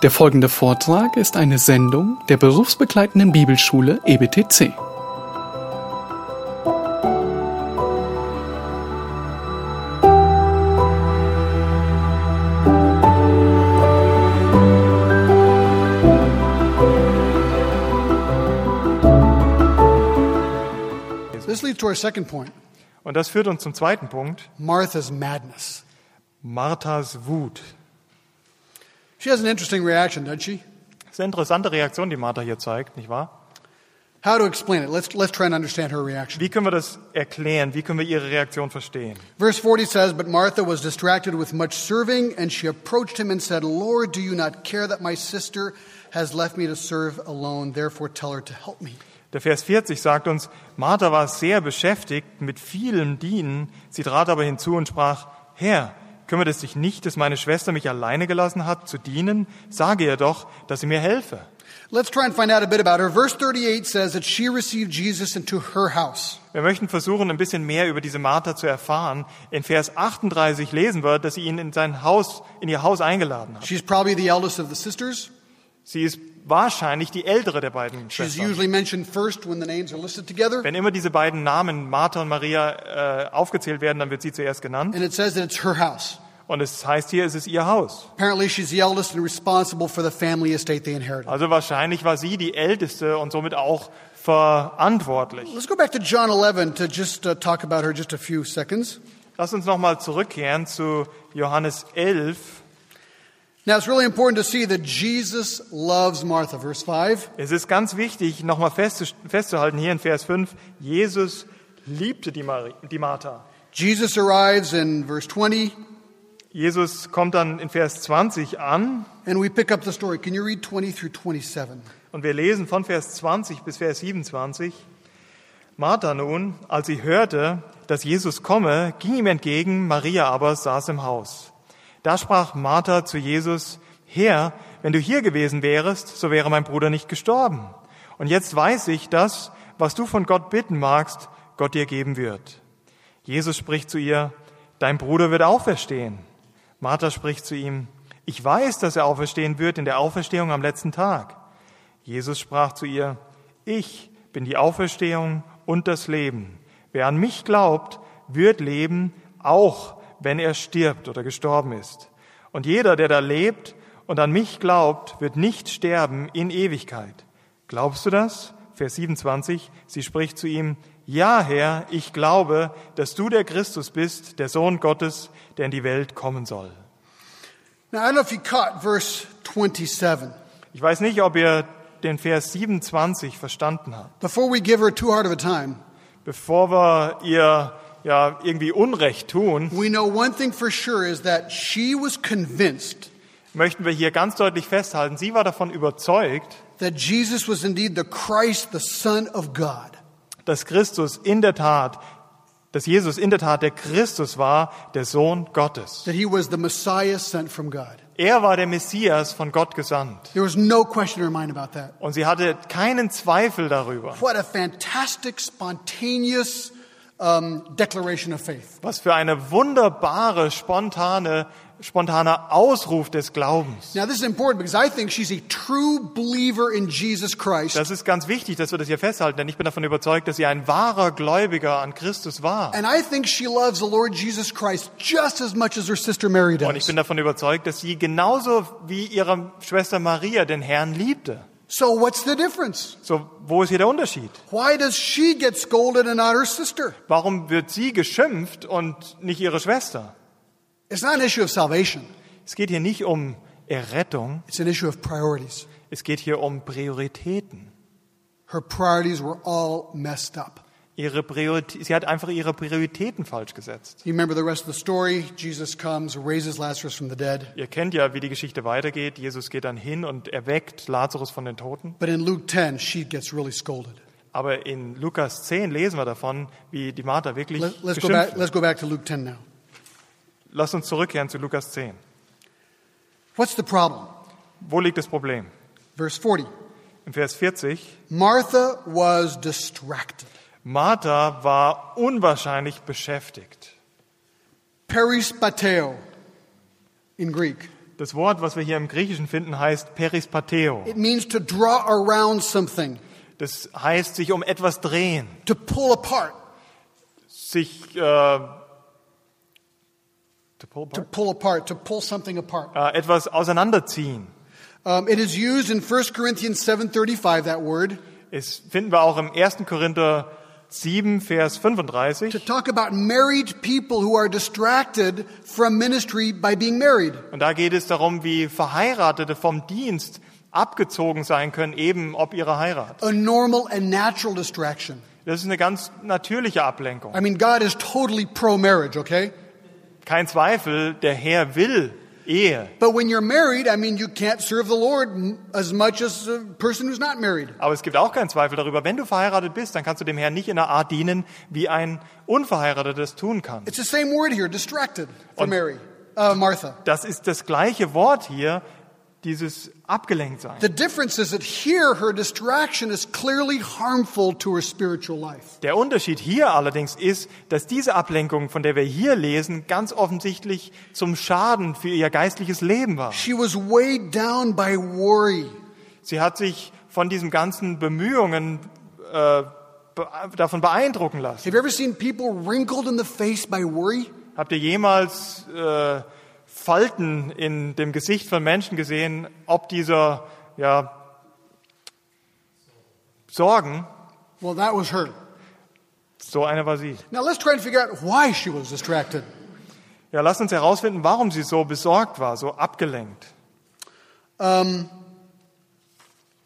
Der folgende Vortrag ist eine Sendung der berufsbegleitenden Bibelschule EBTC. This leads to our second point Und das führt uns zum zweiten Punkt, Martha's madness. Marthas Wut. She has an interesting reaction, doesn't she? Das ist eine interessante Reaktion, die Martha hier zeigt, nicht wahr? How to explain it? Let's, let's try and understand her reaction. Wie können wir das erklären? Wie können wir ihre Reaktion verstehen? Verse 40 says, But Martha was distracted with much serving, and she approached him and said, Lord, do you not care that my sister has left me to serve alone? Therefore tell her to help me. Der Vers 40 sagt uns, Martha war sehr beschäftigt mit vielem Dienen. Sie trat aber hinzu und sprach, Herr, kümmert es dich nicht, dass meine Schwester mich alleine gelassen hat, zu dienen? Sage ihr doch, dass sie mir helfe. Let's try and find out a bit about her. Verse 38 says that she received Jesus into her house. Wir möchten versuchen, ein bisschen mehr über diese Martha zu erfahren. In Vers 38 lesen wir, dass sie ihn in sein Haus, in ihr Haus eingeladen hat. She's probably the eldest of the sisters. Sie ist wahrscheinlich die ältere der beiden She's Schwestern. usually mentioned first when the names are listed together. Wenn immer diese beiden Namen, Martha und Maria, äh, aufgezählt werden, dann wird sie zuerst genannt. And it says that it's her house. Und es heißt hier, es ist ihr Haus. Apparently, she's the eldest and responsible for the family estate they inherited. Also wahrscheinlich war sie die Älteste und somit auch verantwortlich. Let's go back to John 11 to just uh, talk about her just a few seconds. Lass uns nochmal zurückkehren zu Johannes 11. Now, it's really important to see that Jesus loves Martha. Verse 5. Es ist ganz wichtig, nochmal festzu- festzuhalten hier in Vers 5, Jesus liebte die, Mari die Martha. Jesus arrives in verse 20, Jesus kommt dann in Vers 20 an and we pick up the story. Can you read 20 through 27? Und wir lesen von Vers 20 bis Vers 27. Martha nun, als sie hörte, dass Jesus komme, ging ihm entgegen, Maria aber saß im Haus. Da sprach Martha zu Jesus, Herr, wenn du hier gewesen wärest, so wäre mein Bruder nicht gestorben. Und jetzt weiß ich, dass, was du von Gott bitten magst, Gott dir geben wird. Jesus spricht zu ihr, dein Bruder wird auferstehen. Martha spricht zu ihm, ich weiß, dass er auferstehen wird in der Auferstehung am letzten Tag. Jesus sprach zu ihr, ich bin die Auferstehung und das Leben. Wer an mich glaubt, wird leben, auch wenn er stirbt oder gestorben ist. Und jeder, der da lebt und an mich glaubt, wird nicht sterben in Ewigkeit. Glaubst du das? Vers 27, sie spricht zu ihm, ja, Herr, ich glaube, dass du der Christus bist, der Sohn Gottes, der in die Welt kommen soll. Now, I don't know if you caught verse 27. Ich weiß nicht, ob ihr den Vers 27 verstanden habt. Before we give her too hard of a time, Bevor wir ihr ja irgendwie Unrecht tun, we know one thing for sure is that she was convinced möchten wir hier ganz deutlich festhalten, sie war davon überzeugt, that Jesus was indeed the Christ, the Son of God. dass Christus in der Tat, dass Jesus in der Tat der Christus war, der Sohn Gottes. that he was the Messiah sent from God. Er war der Messias von Gott gesandt. There was no question in her mind about that. Und sie hatte keinen Zweifel darüber. What a fantastic, spontaneous um, declaration of faith. Was für eine wunderbare, spontane, spontaner Ausruf des Glaubens. Now, this is important because I think she's a true believer in Jesus Christ. Das ist ganz wichtig, dass wir das hier festhalten, denn ich bin davon überzeugt, dass sie ein wahrer Gläubiger an Christus war. And I think she loves the Lord Jesus Christ just as much as her sister Mary Und ich does. bin davon überzeugt, dass sie genauso wie ihre Schwester Maria den Herrn liebte. So, what's the difference? So, wo ist hier der Unterschied? Why does she get scolded and not her sister? Warum wird sie geschimpft und nicht ihre Schwester? It's not an issue of salvation, Es geht hier nicht um Errettung, it's an issue of priorities. es geht hier um Prioritäten. Her priorities were all messed up. Ihre Priorität, sie hat einfach ihre Prioritäten falsch gesetzt. You remember the rest of the story? Jesus comes, raises Lazarus from the dead. Ihr kennt ja, wie die Geschichte weitergeht. Jesus geht dann hin und erweckt Lazarus von den Toten. But in Luke 10, she gets really scolded. Aber in Lukas 10 lesen wir davon, wie die Martha wirklich Let, let's, go back, let's go back to Luke 10 now. Lasst uns zurückkehren zu Lukas 10. What's the problem? Wo liegt das Problem? Verse 40 Im Vers 40. Martha was distracted. Martha war unwahrscheinlich beschäftigt. Perispateo in Greek. Das Wort, was wir hier im Griechischen finden, heißt perispateo. It means to draw around something, Das heißt sich um etwas drehen, to pull apart, sich äh, to pull to apart? pull apart, to pull something apart. äh, etwas auseinanderziehen. Um, it is used in 1 Corinthians 7:35 that word Es finden wir auch im 1. Korinther 7, Vers to 35. talk about married people who are distracted from ministry by being married. Und da geht es darum, wie Verheiratete vom Dienst abgezogen sein können, eben ob ihrer Heirat. A normal and natural distraction. Das ist eine ganz natürliche Ablenkung. I mean, God is totally pro marriage, okay? Kein Zweifel, der Herr will Ehe. But when you're married, I mean, you can't serve the Lord as much as a person who's not married. Aber es gibt auch keinen Zweifel darüber, wenn du verheiratet bist, dann kannst du dem Herrn nicht in einer Art dienen, wie ein Unverheirateter das tun kann. It's the same word here, distracted, for Und- Mary, uh, Martha. Das ist das gleiche Wort hier, dieses abgelenkt sein. The difference is that here her distraction is clearly harmful to her spiritual life. Der Unterschied hier allerdings ist, dass diese Ablenkung, von der wir hier lesen, ganz offensichtlich zum Schaden für ihr geistliches Leben war. She was weighed down by worry. Sie hat sich von diesen ganzen Bemühungen äh, davon beeindrucken lassen. Have you ever seen people wrinkled in the face by worry? Habt ihr jemals äh, Falten in dem Gesicht von Menschen gesehen, ob dieser ja, Sorgen, Well, that was her. so eine war sie. Now let's try and figure out why she was distracted. Ja, lasst uns herausfinden, warum sie so besorgt war, so abgelenkt. Um,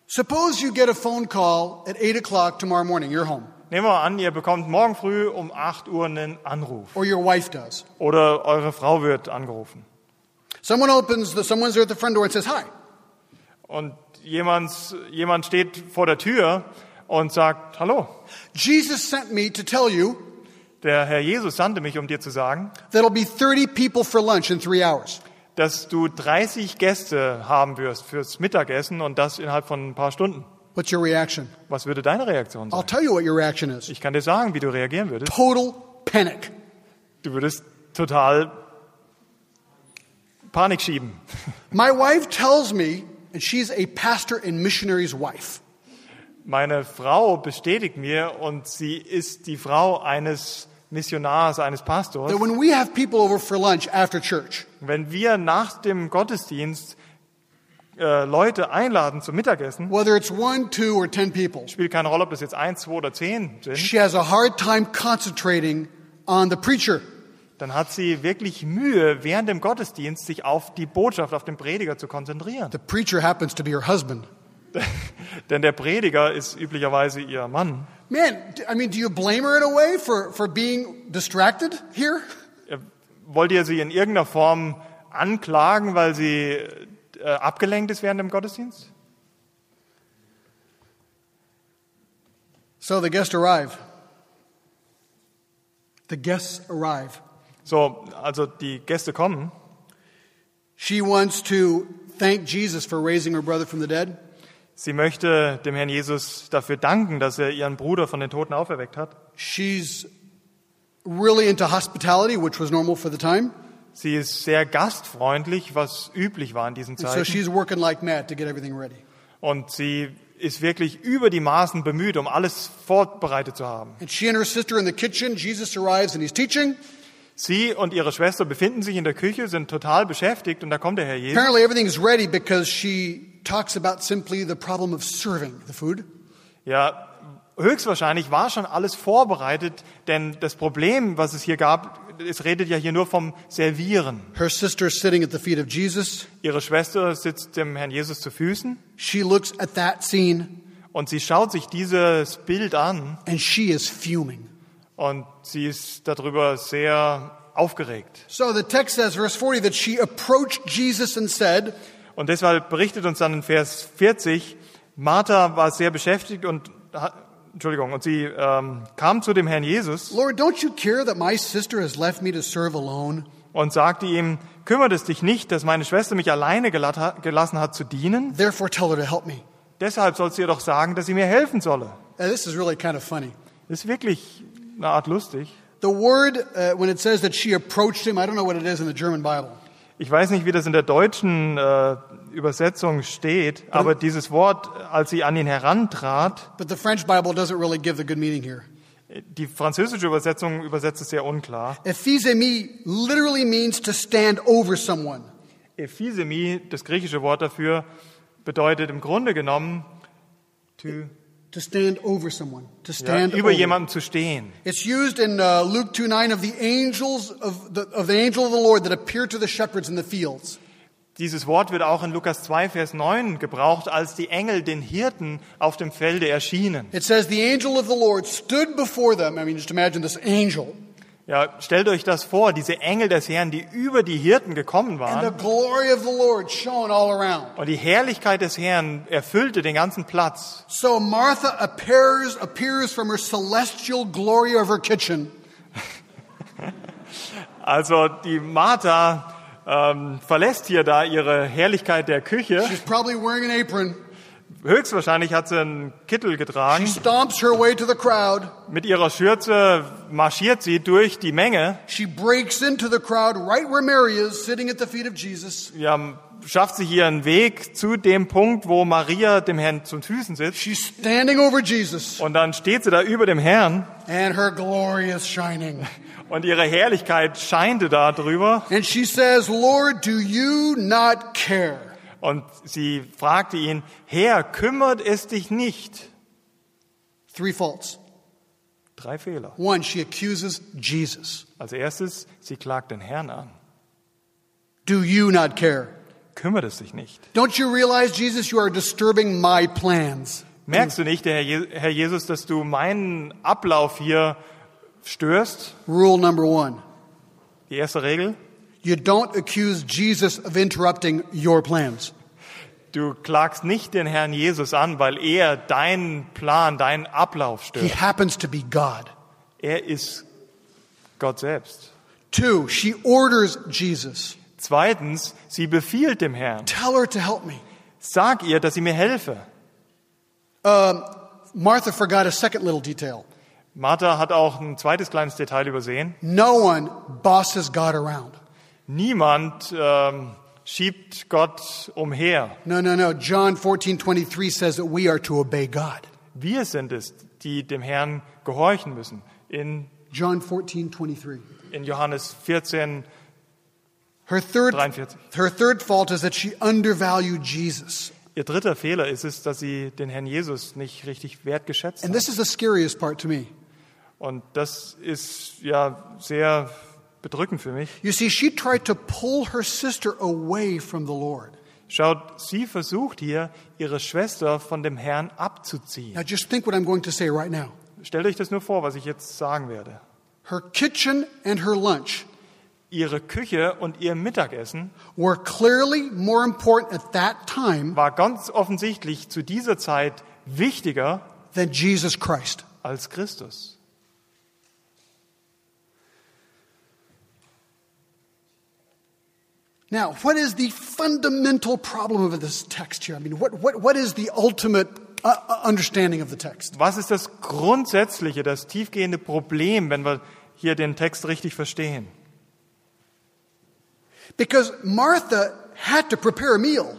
suppose you get a phone call at 8 o'clock tomorrow morning, you're home, Nehmen wir an, ihr bekommt morgen früh um 8 Uhr einen Anruf or your wife does. oder eure Frau wird angerufen Someone opens the, someone's at the front door and says, Hi. und jemand, jemand steht vor der Tür und sagt, hallo, Jesus sent me to tell you der Herr Jesus sandte mich, um dir zu sagen, that'll be 30 people for lunch in three hours. dass du 30 Gäste haben wirst fürs Mittagessen und das innerhalb von ein paar Stunden. What's your reaction? Was würde deine Reaktion I'll sein? tell you what your reaction is. Ich kann dir sagen, wie du reagieren würdest. Total panic. Du würdest total Panik schieben. My wife tells me, and she's a pastor and missionary's wife. Meine Frau bestätigt mir und sie ist die Frau eines Missionars, eines Pastors. That when we have people over for lunch after church, Wenn wir nach dem Gottesdienst äh, Leute einladen zum Mittagessen, whether it's one, two, or ten people, spielt keine Rolle, ob das jetzt eins, zwei oder zehn sind, she has a hard time concentrating on the preacher. Dann hat sie wirklich Mühe, während dem Gottesdienst sich auf die Botschaft, auf den Prediger zu konzentrieren. The preacher happens to be her husband. Denn der Prediger ist üblicherweise ihr Mann. Man, I mean, do you blame her in a way for, for being distracted here? Wollt ihr sie in irgendeiner Form anklagen, weil sie äh, abgelenkt ist während dem Gottesdienst? So the guests arrive. The guests arrive. So, also die Gäste kommen. She wants to thank Jesus for raising her brother from the dead. Sie möchte dem Herrn Jesus dafür danken, dass er ihren Bruder von den Toten auferweckt hat. She's really into hospitality, which was normal for the time. Sie ist sehr gastfreundlich, was üblich war in diesen And so Zeiten. she's working like mad to get everything ready. Und sie ist wirklich über die Maßen bemüht, um alles vorbereitet zu haben. And she and her sister in the kitchen, Jesus arrives and he's teaching. Sie und ihre Schwester befinden sich in der Küche, sind total beschäftigt und da kommt der Herr Jesus. Apparently everything is ready because she talks about simply the problem of serving the food. Ja, höchstwahrscheinlich war schon alles vorbereitet, denn das Problem, was es hier gab, es redet ja hier nur vom Servieren. Her sister is sitting at the feet of Jesus. Ihre Schwester sitzt dem Herrn Jesus zu Füßen She looks at that scene und sie schaut sich dieses Bild an and she is fuming. Und sie ist darüber sehr aufgeregt. So the text says, verse 40, that she approached Jesus and said, Und deshalb berichtet uns dann in Vers 40, Martha war sehr beschäftigt und, Entschuldigung, und sie ähm, kam zu dem Herrn Jesus Lord, don't you care that my sister has left me to serve alone? und sagte ihm, kümmert es dich nicht, dass meine Schwester mich alleine gelassen hat zu dienen? Therefore tell her to help me. Deshalb sollst du ihr doch sagen, dass sie mir helfen solle. This is really kind of funny. Das ist wirklich eine Art lustig. The word, uh, when it says that she approached him, I don't know what it is in the German Bible. Ich weiß nicht, wie das in der deutschen äh, Übersetzung steht, aber dieses Wort, als sie an ihn herantrat, But the French Bible doesn't really give the good meaning here. die französische Übersetzung übersetzt es sehr unklar. Ephesemi literally means to stand over someone. Ephysemi, das griechische Wort dafür, bedeutet im Grunde genommen, to, To stand over someone. To ja, stand über over. jemandem zu stehen. It's used in uh, Luke 2 9 of the angels of the, of the angel of the Lord that appeared to the shepherds in the fields. Dieses Wort wird auch in Lukas 2, Vers 9 gebraucht, als die Engel den Hirten auf dem Felde erschienen. It says, The angel of the Lord stood before them. I mean, just imagine this angel. Ja, stellt euch das vor, diese Engel des Herrn, die über die Hirten gekommen And the waren glory of the Lord shone all around. und die Herrlichkeit des Herrn erfüllte den ganzen Platz. So Martha appears, appears from her celestial glory of her kitchen. Also die Martha ähm, verlässt hier da ihre Herrlichkeit der Küche. She's probably wearing an apron. Höchstwahrscheinlich hat sie einen Kittel She getragen. stomps her way to the crowd. Mit ihrer Schürze marschiert sie durch die Menge. She breaks into the crowd right where Mary is, sitting at the feet of Jesus. Ja, schafft sie hier einen Weg zu dem Punkt, wo Maria dem Herrn zu Füßen sitzt. She's standing over Jesus, Und dann steht sie da über dem Herrn and her glory is shining. und ihre Herrlichkeit scheinte da drüber. And she says, Lord, do you not care? Und sie fragte ihn, Herr, kümmert es dich nicht? Three faults. Drei Fehler. One, she accuses Jesus. Als erstes, sie klagt den Herrn an. Do you not care? Kümmert es dich nicht? Don't you realize, Jesus, you are disturbing my plans? Merkst du nicht, der Herr Je- Herr Jesus, dass du meinen Ablauf hier störst? Rule number one. Die erste Regel, You don't accuse Jesus of interrupting your plans. du klagst nicht den Herrn Jesus an, weil er deinen Plan, deinen Ablauf He stört. happens to be God. Er ist Gott selbst. Two, she orders Jesus. Zweitens, sie befiehlt dem Herrn. Tell her to help me. Sag ihr, dass sie mir helfe. Martha forgot a second little detail. Martha hat auch ein zweites kleines Detail übersehen. No one bosses God around. Niemand ähm, schiebt Gott umher. No, no, no. John 14, 23 says that we are to obey God. Wir sind es, die dem Herrn gehorchen müssen. In, John 14, 23. in Johannes 14, Her third, 43. her third fault is that she undervalued Jesus. Ihr dritter Fehler ist es, dass sie den Herrn Jesus nicht richtig wertgeschätzt And this is the scariest part to me. Und das ist ja sehr bedrückend für mich. You see, she tried to pull her sister away from the Lord. Schaut, sie versucht hier, ihre Schwester von dem Herrn abzuziehen. Now, just think what I'm going to say right now. Stellt euch das nur vor, was ich jetzt sagen werde. Her kitchen and her lunch Ihre Küche und ihr Mittagessen were clearly more important at that time war ganz offensichtlich zu dieser Zeit wichtiger than Jesus Christ. als Christus. Now, what is the fundamental problem of this text here? I mean, what, what, what is the ultimate uh, uh, understanding of the text? Was ist das grundsätzliche, das tiefgehende Problem, wenn wir hier den Text richtig verstehen? Because Martha had to prepare a meal,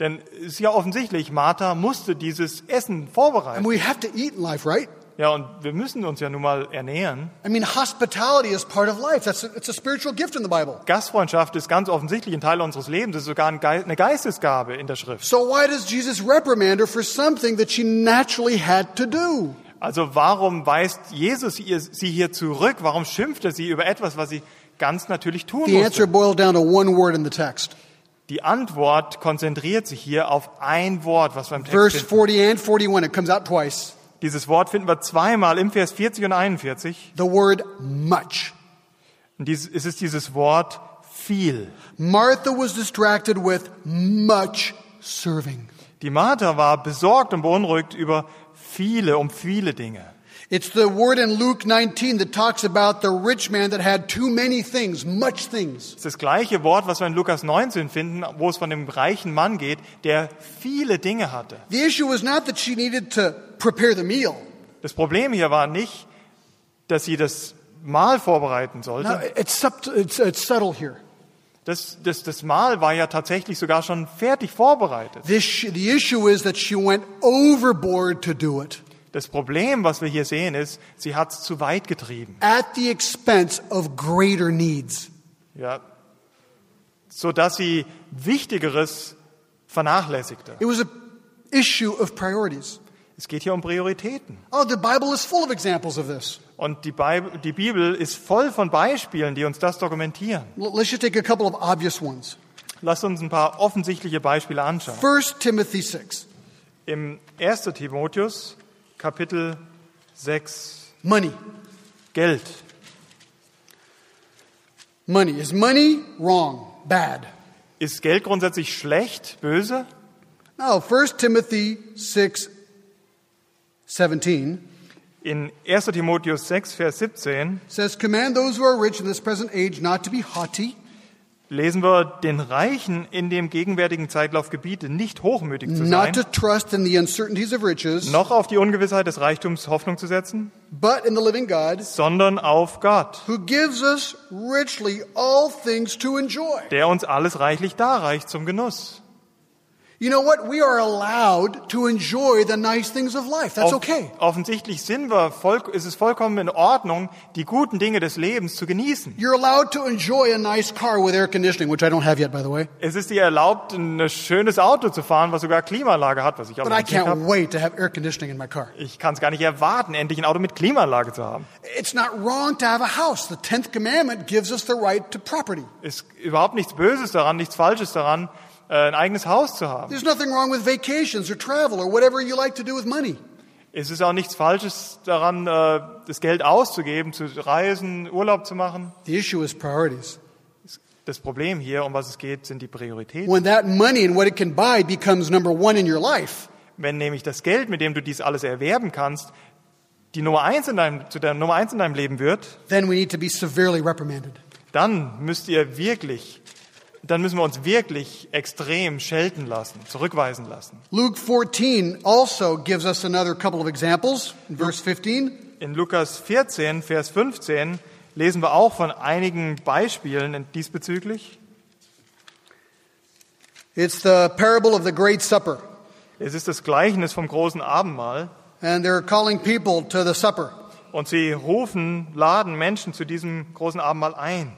Denn es ist ja offensichtlich, Martha musste dieses Essen and vorbereiten. we have to eat in life, right? Ja, und wir müssen uns ja nun mal ernähren. I mean, hospitality is part of life. That's a, it's a spiritual gift in the Bible. Gastfreundschaft ist ganz offensichtlich ein Teil unseres Lebens. Es ist sogar eine Geistesgabe in der Schrift. So why does Jesus reprimand her for something that she naturally had to do? Also warum weist Jesus ihr, sie hier zurück? Warum schimpft er sie über etwas, was sie ganz natürlich tun The answer musste? boils down to one word in the text. Die Antwort konzentriert sich hier auf ein Wort, was wir im Text Verse finden. 40 and 41, it comes out twice. Dieses Wort finden wir zweimal im Vers 40 und 41. The word much. Und dies, es ist dieses Wort viel. Martha was distracted with much serving. Die Martha war besorgt und beunruhigt über viele, um viele Dinge. It's the word in Luke 19 that talks about the rich man that had too many things, much things. Es ist das gleiche Wort, was wir in Lukas 19 finden, wo es von dem reichen Mann geht, der viele Dinge hatte. The issue was not that she needed to prepare the meal. Das Problem hier war nicht, dass sie das Mahl vorbereiten No, sollte. it's, sub- it's, it's subtle here. Das, das, das Mahl war ja tatsächlich sogar schon fertig vorbereitet. This, the issue is that she went overboard to do it Das Problem, was wir hier sehen, ist, sie hat es zu weit getrieben. at the expense of greater needs. Ja, so dass sie Wichtigeres vernachlässigte. It was a issue of priorities. Es geht hier um Prioritäten. Oh, the Bible is full of examples of this. Und die, Bibel, die Bibel ist voll von Beispielen, die uns das dokumentieren. Let's just take a couple of obvious ones. Lasst uns ein paar offensichtliche Beispiele anschauen. 1 Timothy 6. Im 1. Timotheus, Kapitel 6, Money. Geld. Money. Is money wrong? Bad? Ist Geld grundsätzlich schlecht, böse? No, 1 Timothy 6, 17 In 1. Timotheus 6, Vers 17 says, Command those who are rich in this present age not to be haughty, lesen wir, den Reichen in dem gegenwärtigen Zeitlauf gebiete, nicht hochmütig zu sein, not to trust in the uncertainties of riches, noch auf die Ungewissheit des Reichtums Hoffnung zu setzen, but in the living God, sondern auf Gott, who gives us richly all things to enjoy. der uns alles reichlich darreicht zum Genuss. You know what? We are allowed to enjoy the nice things of life. That's okay. Offensichtlich sind wir voll, ist es vollkommen in Ordnung, die guten Dinge des Lebens zu genießen. You're allowed to enjoy a nice car with air conditioning, which I don't have yet, by the way. Es ist dir erlaubt, ein schönes Auto zu fahren, was sogar Klimaanlage hat, was ich auch But I can't habe. wait to have air conditioning in my car. Ich kann es gar nicht erwarten, endlich ein Auto mit Klimaanlage zu haben. It's not wrong to have a house. The 10th commandment gives us the right to property. Ist überhaupt nichts Böses daran, nichts Falsches daran, ein eigenes Haus zu haben. There's nothing wrong with vacations or travel or whatever you like to do with money. Es ist auch nichts Falsches daran, äh, das Geld auszugeben, zu reisen, Urlaub zu machen. The issue is priorities. Das Problem hier, um was es geht, sind die Prioritäten. When that money and what it can buy becomes number one in your life, Wenn nämlich das Geld, mit dem du dies alles erwerben kannst, die Nummer eins in deinem, zu der Nummer eins in deinem Leben wird, then we need to be severely reprimanded. dann müsst ihr wirklich, dann müssen wir uns wirklich extrem schelten lassen, zurückweisen lassen. Luke 14 also gives us another couple of examples. In verse 15, In Lukas 14, Vers 15 lesen wir auch von einigen Beispielen diesbezüglich. it's the parable of the Great Supper. Es ist das Gleichnis vom großen Abendmahl. And they're calling people to the supper. Und sie rufen, laden Menschen zu diesem großen Abendmahl ein.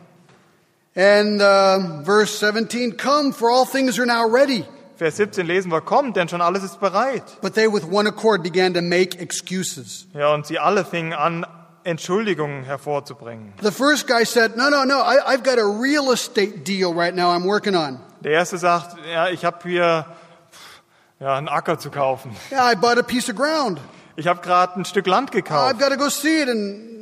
And uh, verse 17, come, for all things are now ready. Vers 17 lesen wir, kommt, denn schon alles ist bereit. But they with one accord began to make excuses. Ja, und sie alle fingen an, Entschuldigungen hervorzubringen. The first guy said, no, no, no, I, I've got a real estate deal right now I'm working on. Der erste sagt, ja, ich habe hier ja, einen Acker zu kaufen. Yeah, I bought a piece of ground. Ich habe gerade ein Stück Land I've gekauft. got to go see it and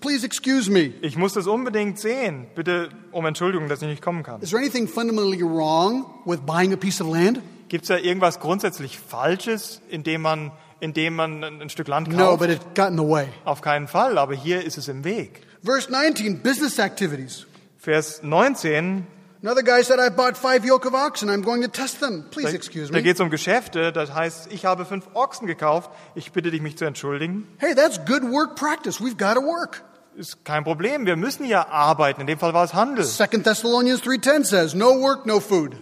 please excuse me. Ich muss das unbedingt sehen. Bitte um Entschuldigung, dass ich nicht kommen kann. Is there anything fundamentally wrong with buying a piece of land? Gibt es da irgendwas grundsätzlich Falsches, indem man, indem man ein Stück Land No, kauft? but it got in the way. Auf keinen Fall, aber hier ist es im Weg. Verse 19, business activities. Vers 19, Another guy said, I bought five yoke of oxen. I'm going to test them. Please da, excuse da me. geht es um Geschäfte. Das heißt, ich habe fünf Ochsen gekauft. Ich bitte dich, mich zu entschuldigen. Hey, that's good work practice. We've got to work. Ist kein Problem. Wir müssen ja arbeiten. In dem Fall war es Handel. Second Thessalonians 3.10 says, no work, no food.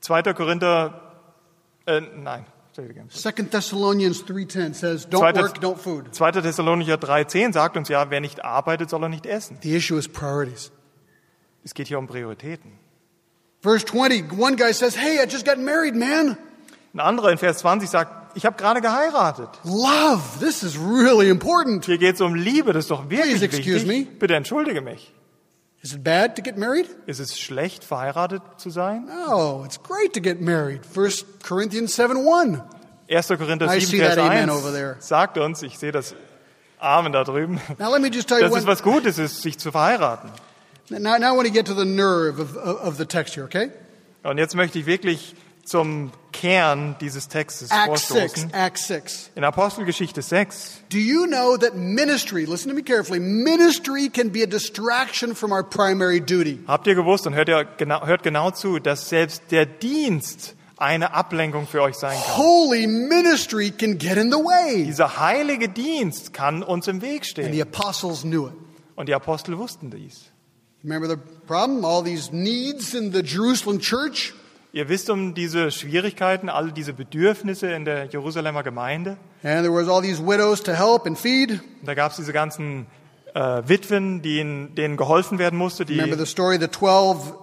2. Korinther, äh, nein, say it again. Second Thessalonians 3.10 says, don't Zweiter- work, don't food. 2. Thessalonicher 3,10 sagt uns ja, wer nicht arbeitet, soll er nicht essen. The issue is priorities. Es geht hier um Prioritäten. Verse 20, one guy says, hey, I just got married, man. Ein anderer in Vers 20 sagt, ich habe gerade geheiratet. Love, this is really important. Hier geht es um Liebe, das ist doch wirklich Please excuse wichtig. me. Bitte entschuldige mich. Is it bad to get married? Ist es schlecht, verheiratet zu sein? No, it's great to get married. 1 Corinthians 7.1. 1. Korinther I 7, see Vers that amen 1 over there. sagt uns, ich sehe das Amen da drüben, Now let me just tell you one, es was Gutes ist, sich zu verheiraten. Now, now I want to get to the nerve of, of, the text here, okay? Und jetzt möchte ich wirklich zum Kern dieses Textes Acts 6, vorstoßen. Acts 6. In Apostelgeschichte 6 Do you know that ministry, listen to me carefully, ministry can be a distraction from our primary duty? habt ihr gewusst und hört, ihr genau, hört genau zu, dass selbst der Dienst eine Ablenkung für euch sein kann. Holy ministry can get in the way. Dieser heilige Dienst kann uns im Weg And stehen. the apostles knew it. Und die Apostel wussten dies. Remember the problem? All these needs in the Jerusalem church. Ihr wisst um diese Schwierigkeiten, alle diese Bedürfnisse in der Jerusalemer Gemeinde. And there was all these widows to help and feed. Da gab es diese ganzen äh, Witwen, denen, denen geholfen werden musste, die Remember the story? The twelve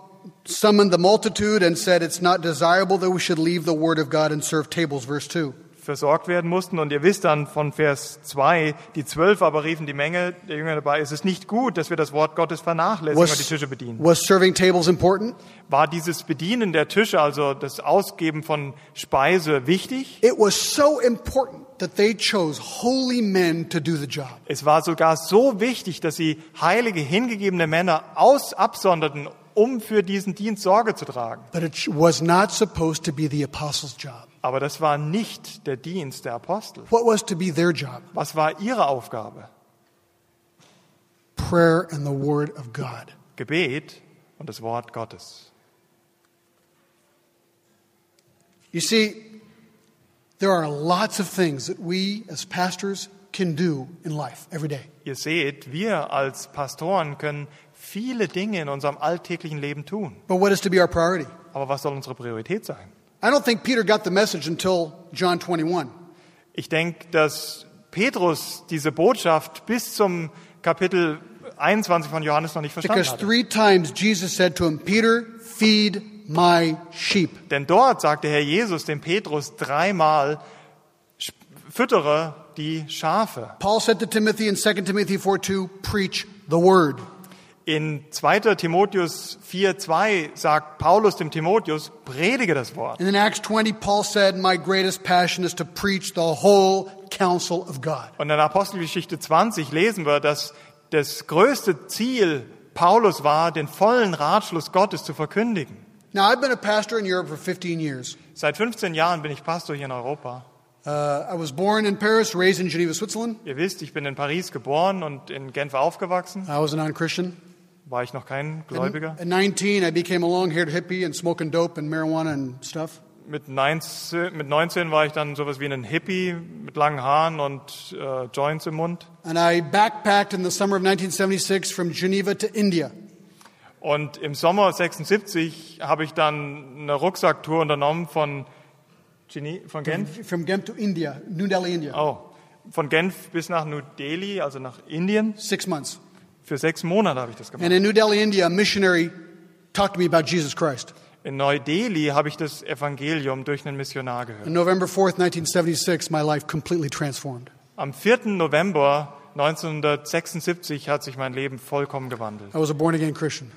summoned the multitude and said, It's not desirable that we should leave the word of God and serve tables, verse 2. versorgt werden mussten. Und ihr wisst dann von Vers 2, die Zwölf aber riefen die Menge der Jünger dabei, es ist nicht gut, dass wir das Wort Gottes vernachlässigen und die Was, Tische bedienen. was serving tables important? War dieses Bedienen der Tische, also das Ausgeben von Speise, wichtig? It was so important that they chose holy men to do the job. Es war sogar so wichtig, dass sie heilige, hingegebene Männer aus absonderten, um für diesen Dienst Sorge zu tragen. But it was not supposed to be the apostles' job. Aber das war nicht der Dienst der Apostel. What was to be their job? Was war ihre Aufgabe? Prayer and the word of God. Gebet und das Wort Gottes. You see, there are lots of things that we as pastors can do in life every day. Ihr seht, wir als Pastoren können viele Dinge in unserem alltäglichen Leben tun. But what is to be our priority? Aber was soll unsere Priorität sein? I don't think Peter got the message until John 21. Ich denke, dass Petrus diese Botschaft bis zum Kapitel 21 von Johannes noch nicht verstanden Because hatte. three times Jesus said to him, Peter, feed my sheep. Denn dort sagte Herr Jesus dem Petrus dreimal, "Sch- füttere die Schafe. Paul said to Timothy in 2 Timothy 4 2, preach the word. In 2. Timotheus 4,2 sagt Paulus dem Timotheus, predige das Wort. And in Acts 20, Paul said, My greatest passion is to preach the whole counsel of God. Und in Apostelgeschichte 20 lesen wir, dass das größte Ziel Paulus war, den vollen Ratschluss Gottes zu verkündigen. Now, I've been a pastor in Europe for 15 years. Seit 15 Jahren bin ich Pastor hier in Europa. Uh, I was born in Paris, raised in Geneva, Switzerland. Ihr wisst, ich bin in Paris geboren und in Genf aufgewachsen. I was a non Christian. War ich noch kein Gläubiger. At 19, I became a long haired hippie and smoking dope and marijuana and stuff. Mit 19, mit 19 war ich dann sowas wie ein Hippie mit langen Haaren und äh, Joints im Mund. And I backpacked in the summer of 1976 from Geneva to India. Und im Sommer 76 habe ich dann eine Rucksacktour unternommen von, Gene von Genf. From Genf to India, New Delhi, India. Oh, von Genf bis nach New Delhi, also nach Indien. Six months. Für sechs Monate habe ich das gemacht. And in New Delhi, India, a missionary talked to me about Jesus Christ. In Neu-Delhi habe ich das Evangelium durch einen Missionar gehört. On November 4th, 1976, my life completely transformed. Am 4. November 1976 hat sich mein Leben vollkommen gewandelt. I was a born again Christian.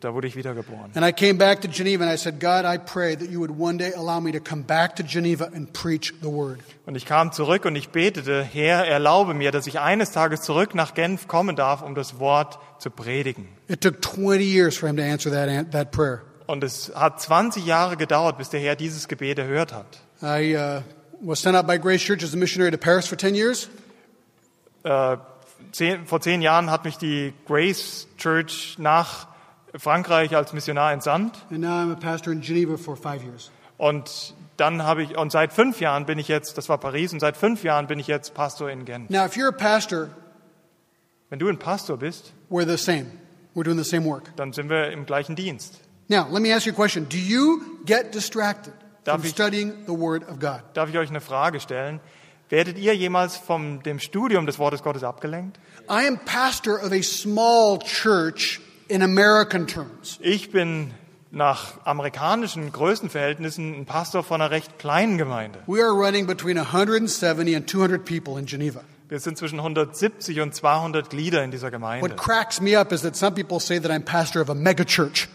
Da wurde ich wiedergeboren. And I came back to Geneva and I said, God, I pray that you would one day allow me to come back to Geneva and preach the word. Und ich kam zurück und ich betete, Herr, erlaube mir, dass ich eines Tages zurück nach Genf kommen darf, um das Wort zu predigen. It took 20 years for him to answer that, that prayer. Und es hat 20 Jahre gedauert, bis der Herr dieses Gebet erhört hat. I uh, was sent out by Grace Church as a missionary to Paris for 10 years. Äh, zehn, vor zehn Jahren hat mich die Grace Church nach Frankreich als Missionar entsandt. And now I'm a pastor in Geneva for five years. Und dann habe ich, und seit fünf Jahren bin ich jetzt, das war Paris, und seit fünf Jahren bin ich jetzt Pastor in Genf. Now, if you're a pastor, Wenn du ein Pastor bist, we're the same. We're doing the same work. dann sind wir im gleichen Dienst. Now, let me ask you a question. Do you get distracted Darf from ich- studying the Word of God? Darf ich euch eine Frage stellen? Werdet ihr jemals vom dem Studium des Wortes Gottes abgelenkt? I am pastor of a small church in American terms. Ich bin nach amerikanischen Größenverhältnissen ein Pastor von einer recht kleinen Gemeinde. We are running between 170 and 200 people in Geneva. Wir sind zwischen 170 und 200 Glieder in dieser Gemeinde. What cracks me up is that some people say that I'm pastor of a megachurch.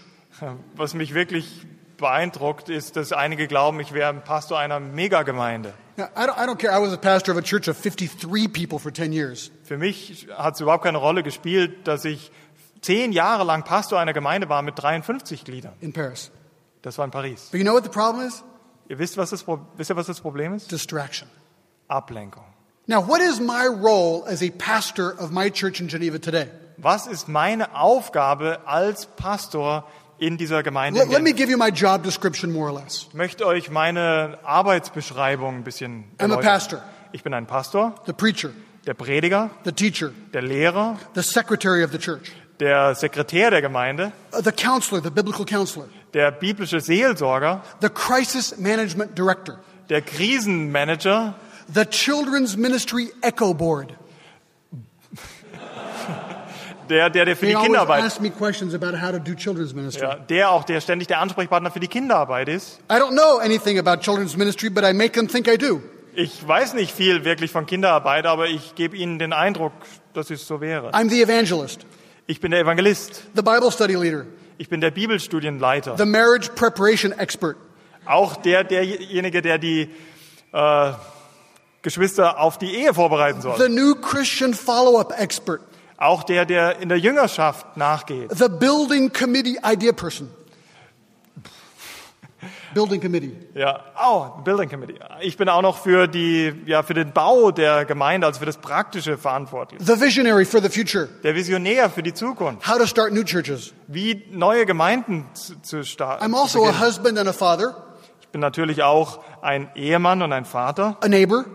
Was mich wirklich beeindruckt, ist, dass einige glauben, ich wäre ein Pastor einer Megagemeinde. Now, I don't, I don't care. I was a pastor of a church of 53 people for 10 years. Für mich hat es überhaupt keine Rolle gespielt, dass ich zehn Jahre lang Pastor einer Gemeinde war mit 53 Gliedern. in Paris. Das war in Paris. But you know what the problem is? Ihr wisst, was das, Pro- wisst ihr, was das Problem ist? Distraction. Ablenkung. Now, what is my role as a pastor of my church in Geneva today? Was ist meine Aufgabe als Pastor in dieser Gemeinde? Let, let me give you my job description more or less. Ich möchte euch meine Arbeitsbeschreibung ein bisschen I'm a erläutern. pastor, Ich bin ein Pastor, the preacher, der Prediger, the teacher, der Lehrer, the secretary of the church. Der Sekretär der Gemeinde, uh, the counselor, the biblical counselor, der biblische Seelsorger, the crisis management director, der Krisenmanager, the children's ministry echo board. der, der, der für They die Kinderarbeit, ask me questions about how to do children's ministry. ja, der auch der ständig der Ansprechpartner für die Kinderarbeit ist. I don't know anything about children's ministry, but I make them think I do. Ich weiß nicht viel wirklich von Kinderarbeit, aber ich gebe Ihnen den Eindruck, dass es so wäre. I'm the evangelist, Ich bin der Evangelist. the Bible study leader, Ich bin der Bibelstudienleiter. the marriage preparation expert, Auch der, derjenige, der die äh, Geschwister auf die Ehe vorbereiten soll. the new Christian follow-up expert, Auch der, der in der Jüngerschaft nachgeht. the building committee idea person. Building committee. Ja, oh, Building Committee. Ich bin auch noch für die, ja, für den Bau der Gemeinde, also für das Praktische verantwortlich. The visionary for the future. Der Visionär für die Zukunft. How to start new churches. Wie neue Gemeinden zu, zu starten. I'm also a husband and a father, Ich bin natürlich auch ein Ehemann und ein Vater, a neighbor,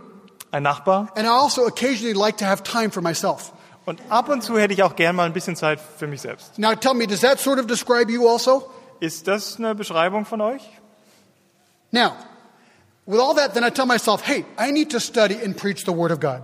ein Nachbar. and I also occasionally like to have time for myself. Und ab und zu hätte ich auch gern mal ein bisschen Zeit für mich selbst. Now tell me, does that sort of describe you also? Ist das eine Beschreibung von euch? Now, with all that, then I tell myself, hey, I need to study and preach the Word of God.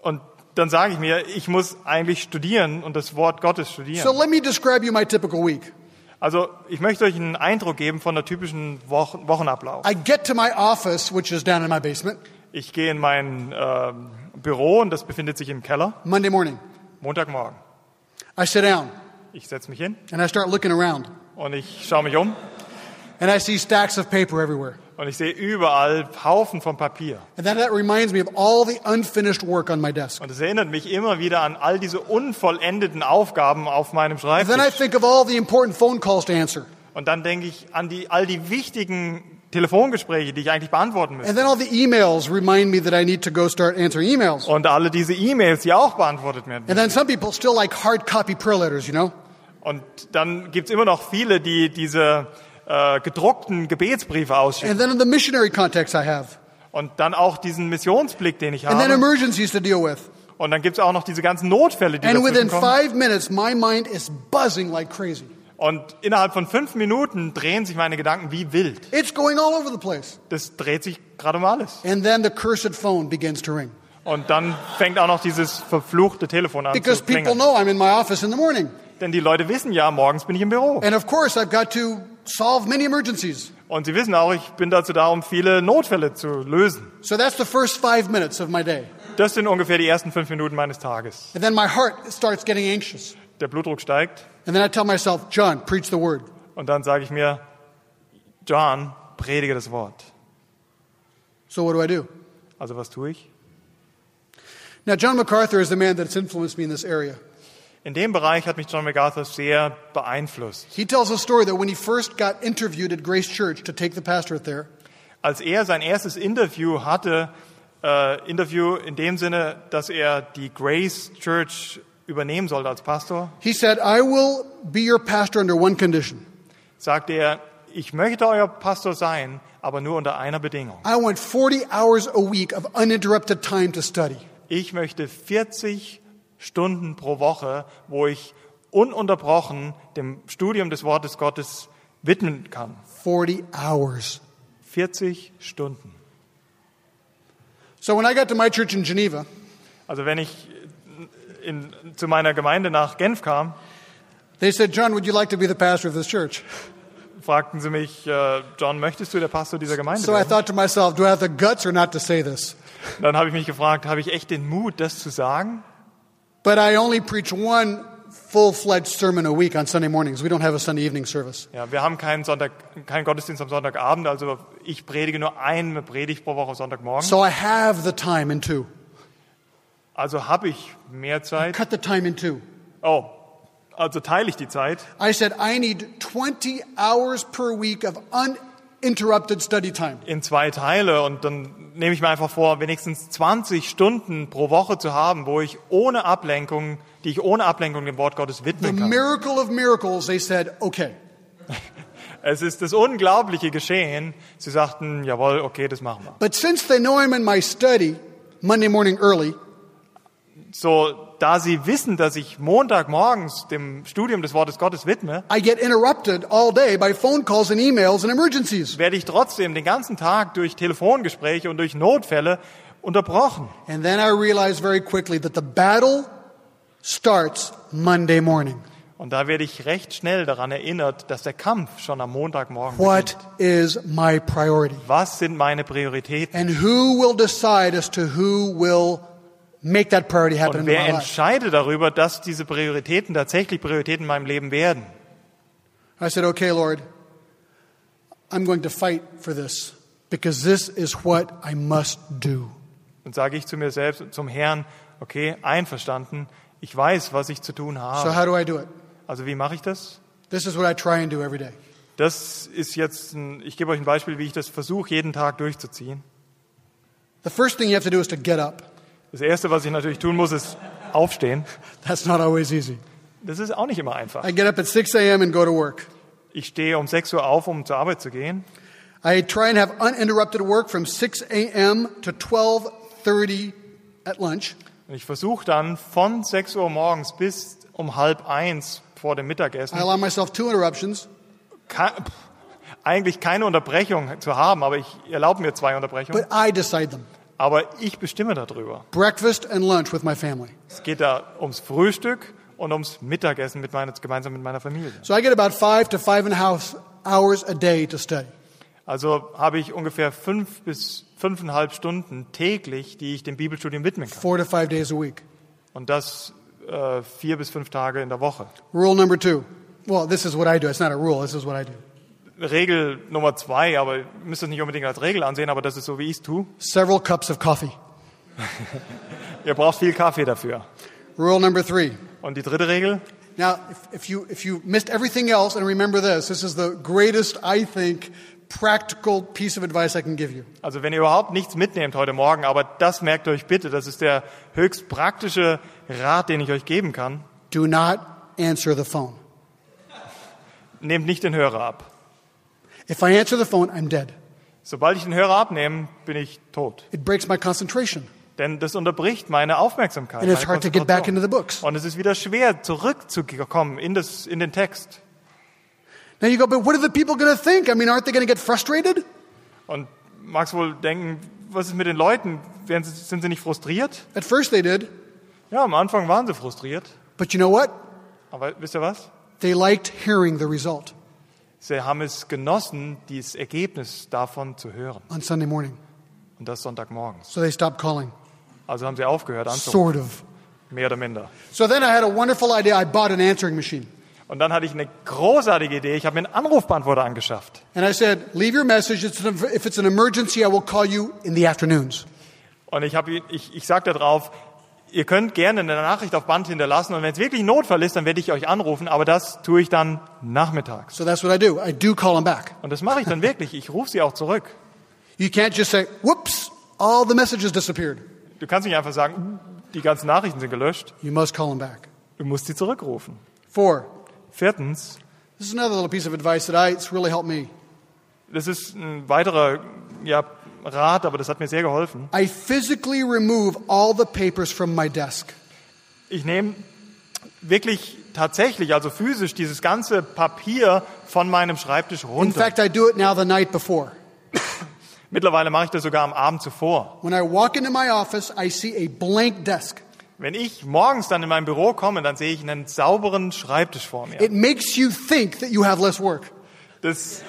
Und dann sage ich mir, ich muss eigentlich studieren und das Wort Gottes So studieren. let me describe you my typical week. Also ich möchte euch einen Eindruck geben von der typischen Wochen Wochenablauf. I get to my office, which is down in my basement, Ich gehe in mein ähm, Büro und das befindet sich im Keller, Monday morning. Montagmorgen. I sit down Ich setze mich hin and I start looking around, und ich schaue mich um and I see stacks of paper everywhere. und ich sehe überall Haufen von Papier. And then that reminds me of all the unfinished work on my desk. Und es erinnert mich immer wieder an all diese unvollendeten Aufgaben auf meinem And then I Schreibtisch. think of all the important phone calls to answer. Und dann denke ich an die, all die wichtigen Telefongespräche, die ich eigentlich beantworten müsste. And then all the emails remind me that I need to go start answering emails. Und alle diese E-Mails, die auch beantwortet werden. And then some people still like hard copy prayer letters, you know? Und dann gibt's immer noch viele, die diese äh, gedruckten Gebetsbriefe ausschicken. And then in the missionary contacts I have. Und dann auch diesen Missionsblick, den ich And then habe. emergencies to deal with. Und dann gibt's auch noch diese ganzen Notfälle, die And within dazwischen kommen. five minutes, my mind is buzzing like crazy. Und innerhalb von fünf Minuten drehen sich meine Gedanken wie wild. It's going all over the place. Das dreht sich gerade um alles. And then the cursed phone begins to ring. Und dann fängt auch noch dieses verfluchte Telefon an Because zu people klingeln. know I'm in my office in the morning. Denn die Leute wissen ja, morgens bin ich im Büro. And of course, I've got to solve many emergencies. Und sie wissen auch, ich bin dazu da, um viele Notfälle zu lösen. So that's the first five minutes of my day. Das sind ungefähr die ersten fünf Minuten meines Tages. And then my heart starts getting anxious. Der Blutdruck steigt And then I tell myself, John, preach the word. und dann sage ich mir, John, predige das Wort. So what do I do? Also was tue ich? Now, John MacArthur is the man that's influenced me in this area. In dem Bereich hat mich John MacArthur sehr beeinflusst. He tells a story that when he first got interviewed at Grace Church to take the pastorate there, Als er sein erstes Interview hatte, äh, Interview in dem Sinne, dass er die Grace Church übernehmen sollte als Pastor, he said, I will be your pastor under one condition. sagte er, ich möchte euer Pastor sein, aber nur unter einer Bedingung. I want 40 hours a week of uninterrupted time to study. Ich möchte 40 Stunden pro Woche, wo ich ununterbrochen dem Studium des Wortes Gottes widmen kann. 40 hours. 40 Stunden. So when I got to my church in Geneva, Also wenn ich in, zu meiner Gemeinde nach Genf kam, they said, John, would you like to be the pastor of this church? fragten sie mich, äh, John, möchtest du der Pastor dieser Gemeinde So I thought to myself, do I have the guts or not to say this? Dann habe ich mich gefragt, habe ich echt den Mut, das zu sagen? But I only preach one full-fledged sermon a week on Sunday mornings. We don't have a Sunday evening service. Ja, wir haben keinen, Sonntag, keinen Gottesdienst am Sonntagabend, also ich predige nur eine Predigt pro Woche Sonntagmorgen. So I have the time in two. Also habe ich mehr Zeit. Cut the time in two. Oh, also teile ich die Zeit. I said, I need 20 hours per week of uninterrupted study time. in zwei Teile und dann nehme ich mir einfach vor, wenigstens 20 Stunden pro Woche zu haben, wo ich ohne Ablenkung, die ich ohne Ablenkung dem Wort Gottes The widmen kann. miracle of miracles, they said, okay. Es ist das unglaubliche Geschehen. Sie sagten, jawohl, okay, das machen wir. But since they know I'm in my study Monday morning early, so, da sie wissen, dass ich Montagmorgens dem Studium des Wortes Gottes widme, I get interrupted all day by phone calls and emails and emergencies. werde ich trotzdem den ganzen Tag durch Telefongespräche und durch Notfälle unterbrochen. And then I realize very quickly that the battle starts Monday morning. Und da werde ich recht schnell daran erinnert, dass der Kampf schon am Montagmorgen What beginnt. is my priority? Was sind meine Prioritäten? And who will decide as to who will make that priority happen Und in wer entscheidet darüber, dass diese Prioritäten tatsächlich Prioritäten in meinem Leben werden? I said, okay, Lord, I'm going to fight for this because this is what I must do. Dann sage ich zu mir selbst und zum Herrn, okay, einverstanden, ich weiß, was ich zu tun So habe. how do I do it? Also wie mache ich das? This is what I try and do every day. Das ist jetzt, ein, ich gebe euch ein Beispiel, wie ich das versuche, jeden Tag durchzuziehen. The first thing you have to do is to get up. Das Erste, was ich natürlich tun muss, ist aufstehen. That's not always easy. Das ist auch nicht immer einfach. I get up at 6 a.m. and go to work. Ich stehe um 6 Uhr auf, um zur Arbeit zu gehen. I try and have uninterrupted work from 6 a.m. to 12:30 at lunch. Und ich versuche dann von 6 Uhr morgens bis um halb eins vor dem I Mittagessen allow myself two interruptions. pff, eigentlich keine Unterbrechung zu haben, aber ich erlaube mir zwei Unterbrechungen. But I decide them. Aber ich bestimme darüber. Breakfast and lunch with my family. Es geht da ums Frühstück und ums Mittagessen mit meiner, gemeinsam mit meiner Familie. So I get about five to five and a half hours a day to study. Also habe ich ungefähr fünf bis fünfeinhalb Stunden täglich, die ich dem Bibelstudium widmen kann. Four to five days a week. Und das äh, vier bis fünf Tage in der Woche. Rule number two. Well, this is what I do. It's not a rule. This is what I do. Regel Nummer zwei, aber ihr müsst es nicht unbedingt als Regel ansehen, aber das ist so, wie ich es tue. Several cups of coffee. Ihr braucht viel Kaffee dafür. Rule number three. Und die dritte Regel, Now, if, if you if you missed everything else, and remember this, this is the greatest, I think, practical piece of advice I can give you. also wenn ihr überhaupt nichts mitnehmt heute Morgen, aber das merkt euch bitte, das ist der höchst praktische Rat, den ich euch geben kann. Do not answer the phone. Nehmt nicht den Hörer ab. If I answer the phone, I'm dead. Sobald ich den Hörer abnehme, bin ich tot. It breaks my concentration. Denn das unterbricht meine Aufmerksamkeit. And it's meine hard to get back into the books. Und es ist wieder schwer, zurückzukommen in, das, in den Text. Now you go, but what are the people going to think? I mean, aren't they going to get frustrated? Und magst wohl denken, was ist mit den Leuten? Werden sie, sind sie nicht frustriert? At first they did, Ja, am Anfang waren sie frustriert. but you know what? Aber wisst ihr was? They liked hearing the result Sie haben es genossen, dieses Ergebnis davon zu hören. on Sunday morning. Und das Sonntagmorgens. So they stopped calling, Also haben sie aufgehört anzurufen. sort of. Mehr oder minder. So then I had a wonderful idea. I bought an answering machine. Und dann hatte ich eine großartige Idee. Ich habe mir einen Anrufbeantworter angeschafft. And I said, leave your message. It's an, if it's an emergency, I will call you in the afternoons. Und ich, habe, ihn- ich, ich sagte drauf, ihr könnt gerne eine Nachricht auf Band hinterlassen und wenn es wirklich Notfall ist, dann werde ich euch anrufen, aber das tue ich dann nachmittags. So that's what I do. I do call them back. Und das mache ich dann wirklich. Ich rufe sie auch zurück. You can't just say, whoops, all the messages disappeared. Du kannst nicht einfach sagen, die ganzen Nachrichten sind gelöscht. You must call them back. Du musst sie zurückrufen. Four, Viertens, this is another little piece of advice that I, it's really helped me. das ist ein weiterer ja, Rat, aber das hat mir sehr geholfen. I physically remove all the papers from my desk. Ich nehme wirklich tatsächlich, also physisch, dieses ganze Papier von meinem Schreibtisch In runter. fact, I do it now the night before. Mittlerweile mache ich das sogar am Abend zuvor. When I walk into my office, I see a blank desk. Wenn ich morgens dann in mein Büro komme, dann sehe ich einen sauberen Schreibtisch vor mir. It makes you think that you have less work. Das,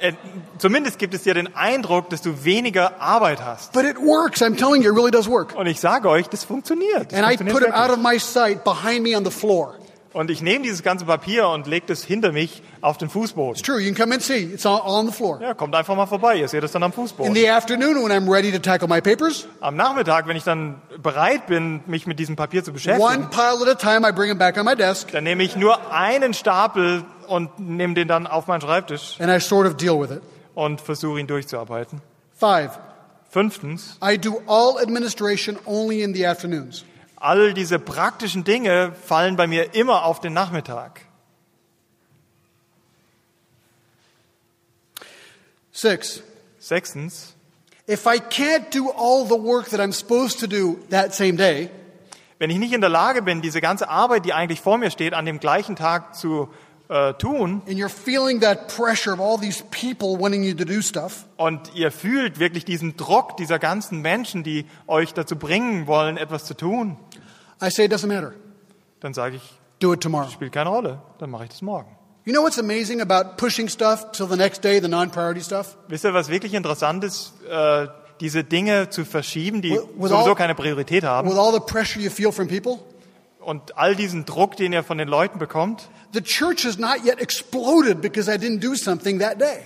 äh, zumindest gibt es dir den Eindruck, dass du weniger Arbeit hast. But it works. I'm telling you, it really does work. Und ich sage euch, das funktioniert. Das And I put it out of my sight behind me on the floor. Und ich nehme dieses ganze Papier und lege das hinter mich auf den Fußboden. It's true. You can come and see. It's all, on the floor. Ja, kommt einfach mal vorbei. Ihr seht es dann am In Fußboden. the afternoon, when I'm ready to tackle my papers, Am Nachmittag, wenn ich dann bereit bin, mich mit diesem Papier zu one beschäftigen, pile at a time, I bring them back on my desk dann nehme ich nur einen Stapel und nehme den dann auf meinen Schreibtisch and I sort of deal with it. und versuche ihn durchzuarbeiten. Five, Fünftens, I do all administration only in the afternoons. all diese praktischen Dinge fallen bei mir immer auf den Nachmittag. Six, Sechstens, if I can't do all the work that I'm supposed to do that same day, Wenn ich nicht in der Lage bin, diese ganze Arbeit, die eigentlich vor mir steht, an dem gleichen Tag zu äh, tun and you're feeling that pressure of all these people wanting you to do stuff, und ihr fühlt wirklich diesen Druck dieser ganzen Menschen, die euch dazu bringen wollen, etwas zu tun, I say it doesn't matter. dann sage ich, Do it tomorrow. spielt keine Rolle, dann mache ich das morgen. You know what's amazing about pushing stuff till the next day, the non-priority stuff? Wisst ihr, was wirklich interessant ist, äh, diese Dinge zu verschieben, die With- with sowieso all- keine Priorität haben With all the pressure you feel from people? Und all diesen Druck, den ihr von den Leuten bekommt. The church has not yet exploded because I didn't do something that day.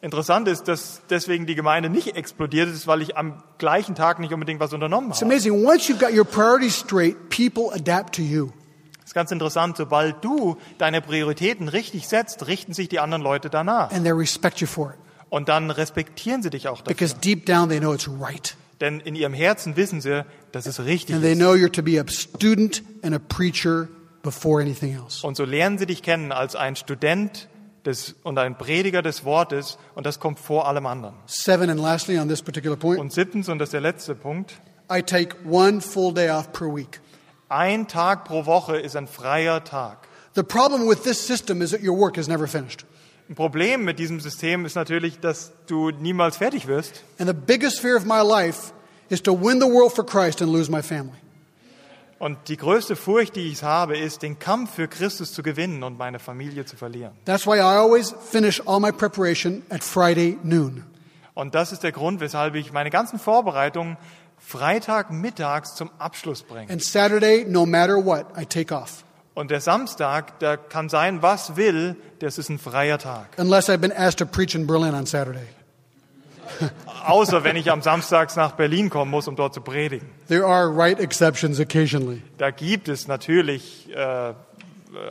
Interessant ist, dass deswegen die Gemeinde nicht explodiert ist, weil ich am gleichen Tag nicht unbedingt was unternommen It's habe. amazing. Once you've got your priorities straight, people adapt to you. Das ist ganz interessant. Sobald du deine Prioritäten richtig setzt, richten sich die anderen Leute danach. and they respect you for it Und dann respektieren sie dich auch dafür. because deep down they know it's right. Denn in ihrem Herzen wissen sie, dass es richtig And they ist. know you're to be a student and a preacher before anything else. Und so lernen sie dich kennen als ein Student des, und ein Prediger des Wortes. Und das kommt vor allem anderen. Seven, and lastly, on this particular point, Und siebtens, und das ist der letzte Punkt, I take one full day off per week. ein Tag pro Woche ist ein freier Tag. The problem with this system is that your work is never finished. Ein Problem mit diesem System ist natürlich, dass du niemals fertig wirst. And the biggest fear of my life is to win the world for Christ and lose my family. Und die größte Furcht, die ich habe, ist, den Kampf für Christus zu gewinnen und meine Familie zu verlieren. That's why I always finish all my preparation at Friday noon. Und das ist der Grund, weshalb ich meine ganzen Vorbereitungen Freitag mittags zum Abschluss bringe. And Saturday, no matter what, I take off. Und der Samstag, da kann sein, was will, das ist ein freier Tag. Unless I've been asked to preach in Berlin on Saturday. Außer wenn ich am Samstags nach Berlin kommen muss, um dort zu predigen. There are right exceptions occasionally. Da gibt es natürlich äh,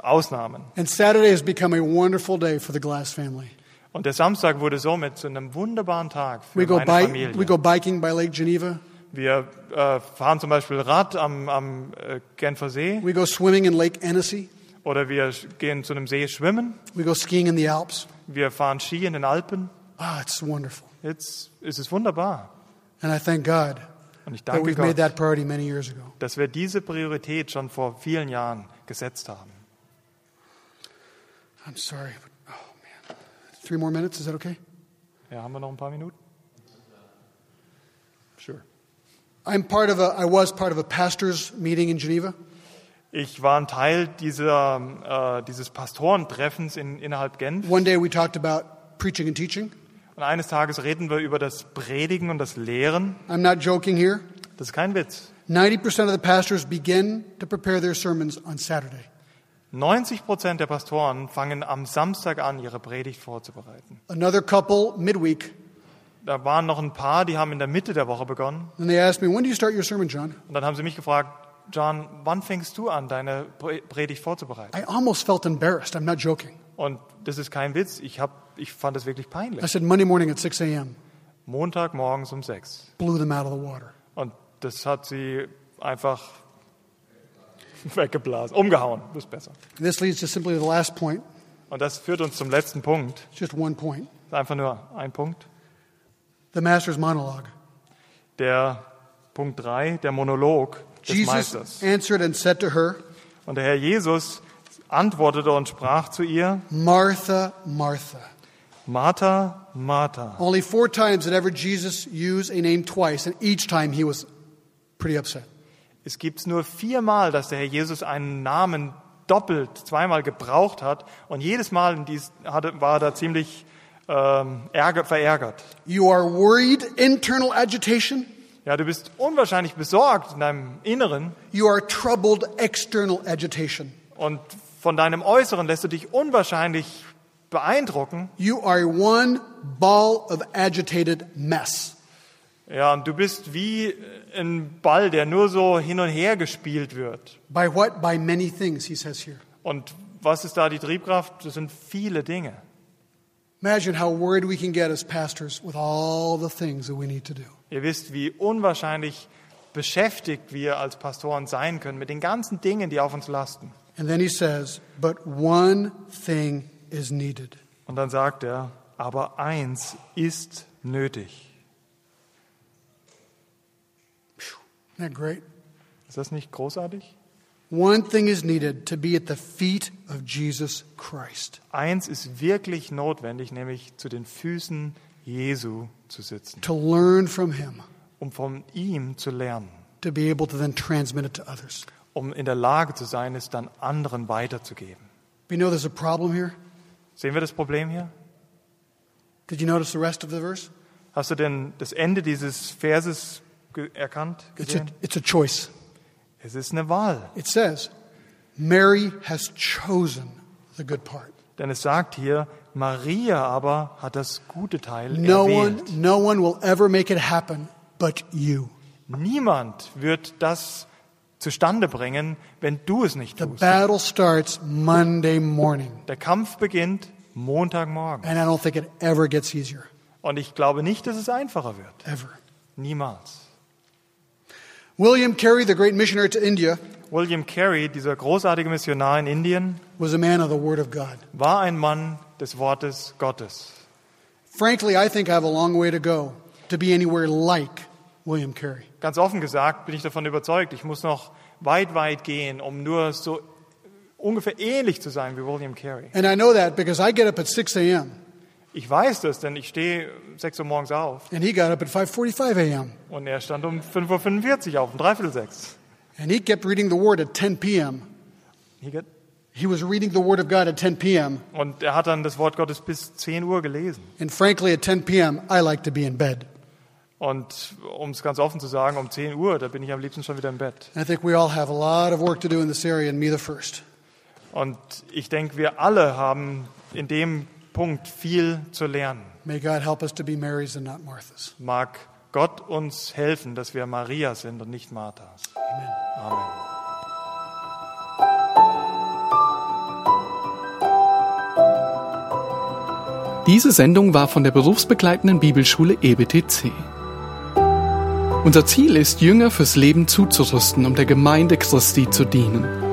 Ausnahmen. And Saturday has become a wonderful day for the Glass family. Und der Samstag wurde somit zu einem wunderbaren Tag für We meine bi- Familie. we go biking by Lake Geneva. Wir äh, fahren zum Beispiel Rad am, am äh, Genfer See We go swimming in Lake Annecy. oder wir gehen zu einem See schwimmen. We go skiing in the Alps. Wir fahren Ski in den Alpen. Ah, it's wonderful. Ist es wunderbar. And I thank God Und ich that danke made Gott, that priority many years ago. dass wir diese Priorität schon vor vielen Jahren gesetzt haben. I'm sorry, but oh man. Three more minutes, is that okay? Ja, haben wir noch ein paar Minuten? Sure. I'm part of a, I was part of a pastor's meeting in Geneva. Ich war ein Teil dieser, äh, dieses Pastorentreffens in, innerhalb Genf. One day we talked about preaching and teaching. Und eines Tages reden wir über das Predigen und das Lehren. I'm not joking here. Das ist kein Witz. 90% of the pastors begin to prepare their sermons on Saturday. 90 Prozent der Pastoren fangen am Samstag an, ihre Predigt vorzubereiten. Another couple midweek, Da waren noch ein paar, die haben in der Mitte der Woche begonnen. and they asked me, When do you start your sermon, John? Und dann haben sie mich gefragt, John, wann fängst du an, deine Pre- Predigt vorzubereiten? I almost felt embarrassed. I'm not joking. Und das ist kein Witz. Ich, hab, ich fand das wirklich I peinlich. said, Monday morning at 6 a.m. Montag morgens um sechs. Blew them out of the water. Und das hat sie einfach weggeblasen, umgehauen. Das ist besser. This leads to simply the last point. Und das führt uns zum letzten Punkt. Just one point. Einfach nur ein Punkt. The master's monologue. Der Punkt drei, der Monolog des Jesus Meisters. answered and said to her, Und der Herr Jesus antwortete und sprach zu ihr, Martha, Martha. Martha, Martha. Only four times did ever Jesus use a name twice, and each time he was pretty upset. Es gibt nur viermal, dass der Herr Jesus einen Namen doppelt, zweimal gebraucht hat. Und jedes Mal dies, war er da ziemlich ähm, ärger, verärgert. You are worried, internal agitation. Ja, du bist unwahrscheinlich besorgt in deinem Inneren You are troubled, external agitation. und von deinem Äußeren lässt du dich unwahrscheinlich beeindrucken. You are one ball of agitated mess. Ja, und du bist wie ein Ball, der nur so hin und her gespielt wird. By what? By many things, he says here. Und was ist da die Triebkraft? Das sind viele Dinge. Imagine how worried we can get as pastors with all the things that we need to do. Ihr wisst, wie unwahrscheinlich beschäftigt wir als Pastoren sein können mit den ganzen Dingen, die auf uns lasten. And then he says, But one thing is needed. Und dann sagt er, aber eins ist nötig. Isn't that great? Ist das nicht großartig? One thing is needed to be at the feet of Jesus Christ. Eins ist wirklich notwendig, nämlich zu den Füßen Jesu zu sitzen, to learn from him, um von ihm zu lernen, to be able to then transmit it to others. um in der Lage zu sein, es dann anderen weiterzugeben. You know there's a problem here? Sehen wir das Problem hier? Did you notice the rest of the verse? Hast du denn das Ende dieses Verses erkannt, It's a, gesehen? it's a choice. Es ist eine Wahl. It says, Mary has chosen the good part. Denn es sagt hier, Maria aber hat das gute Teil No one, erwählt. no one will ever make it happen but you. Niemand wird das zustande bringen, wenn du es nicht The tust. battle starts Monday morning, Der Kampf beginnt Montagmorgen. and I don't think it ever gets easier. Und ich glaube nicht, dass es einfacher wird. Ever. Niemals. William Carey, the great missionary to India, William Carey, dieser großartige Missionar in Indien, was a man of the Word of God. war ein Mann des Wortes Gottes. Frankly, I think I have a long way to go to be anywhere like William Carey. Ganz offen gesagt bin ich davon überzeugt, ich muss noch weit, weit gehen, um nur so ungefähr ähnlich zu sein wie William Carey. And I know that because I get up at 6 a.m. Ich weiß das, denn ich stehe 6 Uhr morgens auf and he got up at 5:45 a.m. und er stand um 5.45 Uhr auf, um dreiviertel sechs. and he kept reading the Word at 10 p.m. He get- He was reading the Word of God at 10 p.m. Und er hat dann das Wort Gottes bis 10 Uhr gelesen. And frankly, at 10 p.m., I like to be in bed. Und um es ganz offen zu sagen, um 10 Uhr, da bin ich am liebsten schon wieder im Bett. And I think we all have a lot of work to do in this area, and me the first. Und ich denke, wir alle haben in dem Punkt viel zu lernen. May God help us to be Marys and not Marthas. Mag Gott uns helfen, dass wir Maria sind und nicht Marthas. Amen. Amen. Diese Sendung war von der berufsbegleitenden Bibelschule EBTC. Unser Ziel ist, Jünger fürs Leben zuzurüsten, um der Gemeinde Christi zu dienen.